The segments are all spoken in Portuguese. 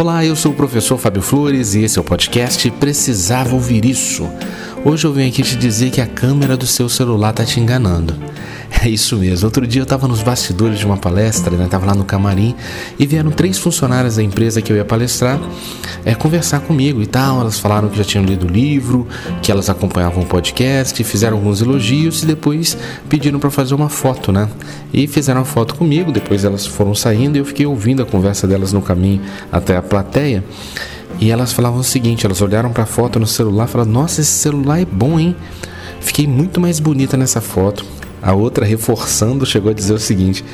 Olá, eu sou o professor Fábio Flores e esse é o podcast Precisava Ouvir Isso. Hoje eu venho aqui te dizer que a câmera do seu celular tá te enganando. É isso mesmo. Outro dia eu estava nos bastidores de uma palestra, né? Tava lá no camarim e vieram três funcionárias da empresa que eu ia palestrar é, conversar comigo e tal. Elas falaram que já tinham lido o livro, que elas acompanhavam o podcast, fizeram alguns elogios e depois pediram para fazer uma foto, né? E fizeram a foto comigo. Depois elas foram saindo e eu fiquei ouvindo a conversa delas no caminho até a plateia. E elas falavam o seguinte: elas olharam para a foto no celular e falaram: Nossa, esse celular é bom, hein? Fiquei muito mais bonita nessa foto. A outra, reforçando, chegou a dizer o seguinte: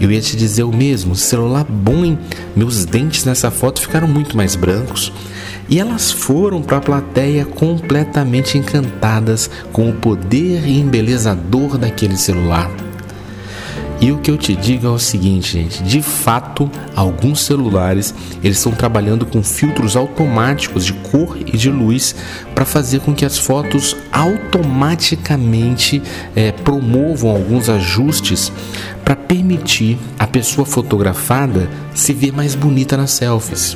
Eu ia te dizer o mesmo, celular bom, hein? Meus dentes nessa foto ficaram muito mais brancos. E elas foram para a plateia completamente encantadas com o poder embelezador daquele celular. E o que eu te digo é o seguinte, gente, de fato, alguns celulares eles estão trabalhando com filtros automáticos de cor e de luz para fazer com que as fotos automaticamente é, promovam alguns ajustes para permitir a pessoa fotografada se ver mais bonita nas selfies.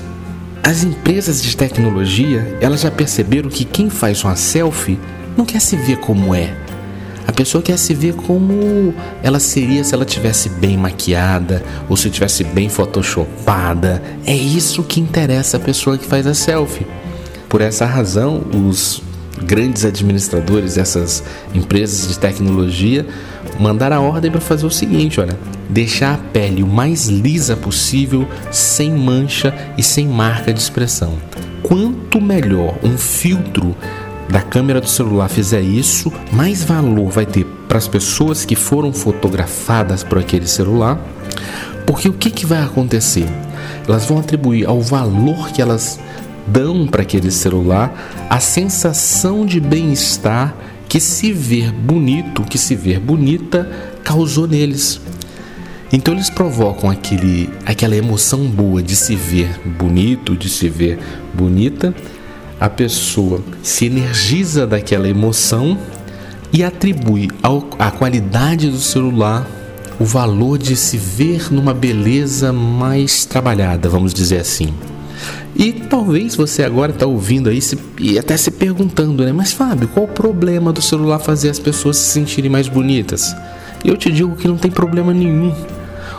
As empresas de tecnologia elas já perceberam que quem faz uma selfie não quer se ver como é, a pessoa quer se ver como ela seria se ela tivesse bem maquiada ou se tivesse bem photoshopada. É isso que interessa a pessoa que faz a selfie. Por essa razão, os grandes administradores dessas empresas de tecnologia mandaram a ordem para fazer o seguinte, olha, deixar a pele o mais lisa possível, sem mancha e sem marca de expressão. Quanto melhor um filtro da câmera do celular fizer isso, mais valor vai ter para as pessoas que foram fotografadas por aquele celular. Porque o que, que vai acontecer? Elas vão atribuir ao valor que elas dão para aquele celular a sensação de bem-estar que se ver bonito, que se ver bonita, causou neles. Então eles provocam aquele, aquela emoção boa de se ver bonito, de se ver bonita, a pessoa se energiza daquela emoção e atribui à qualidade do celular o valor de se ver numa beleza mais trabalhada, vamos dizer assim. E talvez você agora está ouvindo aí se, e até se perguntando, né? Mas Fábio, qual o problema do celular fazer as pessoas se sentirem mais bonitas? Eu te digo que não tem problema nenhum.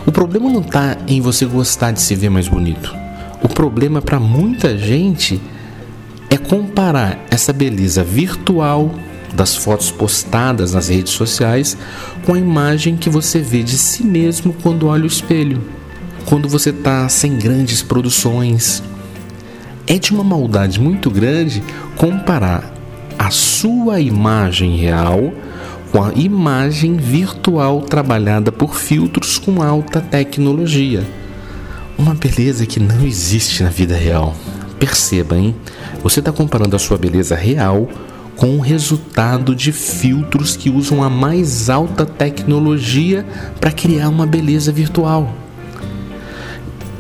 O problema não está em você gostar de se ver mais bonito. O problema para muita gente é comparar essa beleza virtual das fotos postadas nas redes sociais com a imagem que você vê de si mesmo quando olha o espelho, quando você está sem grandes produções. É de uma maldade muito grande comparar a sua imagem real com a imagem virtual trabalhada por filtros com alta tecnologia. Uma beleza que não existe na vida real. Perceba, hein? Você está comparando a sua beleza real com o resultado de filtros que usam a mais alta tecnologia para criar uma beleza virtual.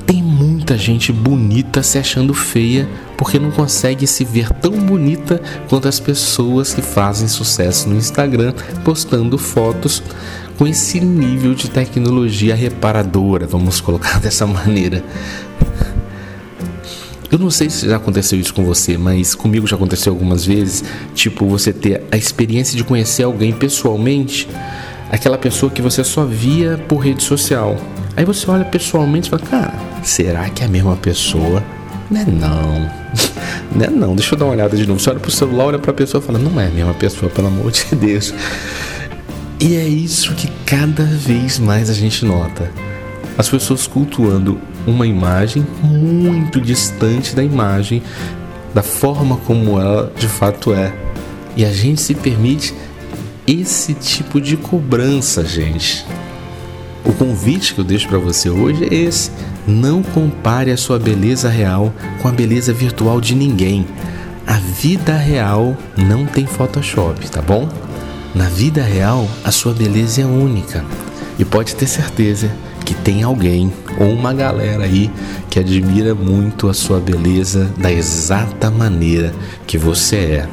Tem muita gente bonita se achando feia porque não consegue se ver tão bonita quanto as pessoas que fazem sucesso no Instagram postando fotos com esse nível de tecnologia reparadora, vamos colocar dessa maneira. Eu não sei se já aconteceu isso com você, mas comigo já aconteceu algumas vezes. Tipo, você ter a experiência de conhecer alguém pessoalmente, aquela pessoa que você só via por rede social. Aí você olha pessoalmente e fala, cara, será que é a mesma pessoa? Não é não. Não é não. Deixa eu dar uma olhada de novo. Você olha pro celular, olha pra pessoa e fala, não é a mesma pessoa, pelo amor de Deus. E é isso que cada vez mais a gente nota as pessoas cultuando uma imagem muito distante da imagem, da forma como ela de fato é. E a gente se permite esse tipo de cobrança, gente. O convite que eu deixo para você hoje é esse: não compare a sua beleza real com a beleza virtual de ninguém. A vida real não tem Photoshop, tá bom? Na vida real, a sua beleza é única. E pode ter certeza que tem alguém ou uma galera aí que admira muito a sua beleza da exata maneira que você é.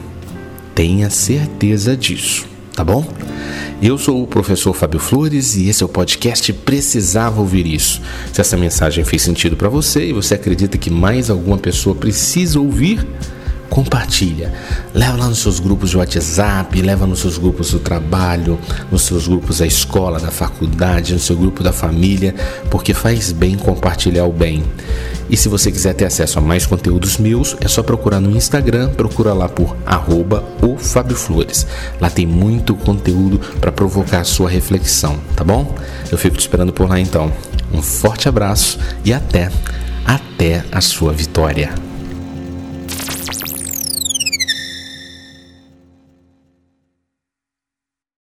Tenha certeza disso, tá bom? Eu sou o professor Fábio Flores e esse é o podcast Precisava Ouvir Isso. Se essa mensagem fez sentido para você e você acredita que mais alguma pessoa precisa ouvir, compartilha. Leva lá nos seus grupos de WhatsApp, leva nos seus grupos do trabalho, nos seus grupos da escola, da faculdade, no seu grupo da família, porque faz bem compartilhar o bem. E se você quiser ter acesso a mais conteúdos meus, é só procurar no Instagram, procura lá por arroba o Fábio Flores. Lá tem muito conteúdo para provocar a sua reflexão, tá bom? Eu fico te esperando por lá então. Um forte abraço e até, até a sua vitória.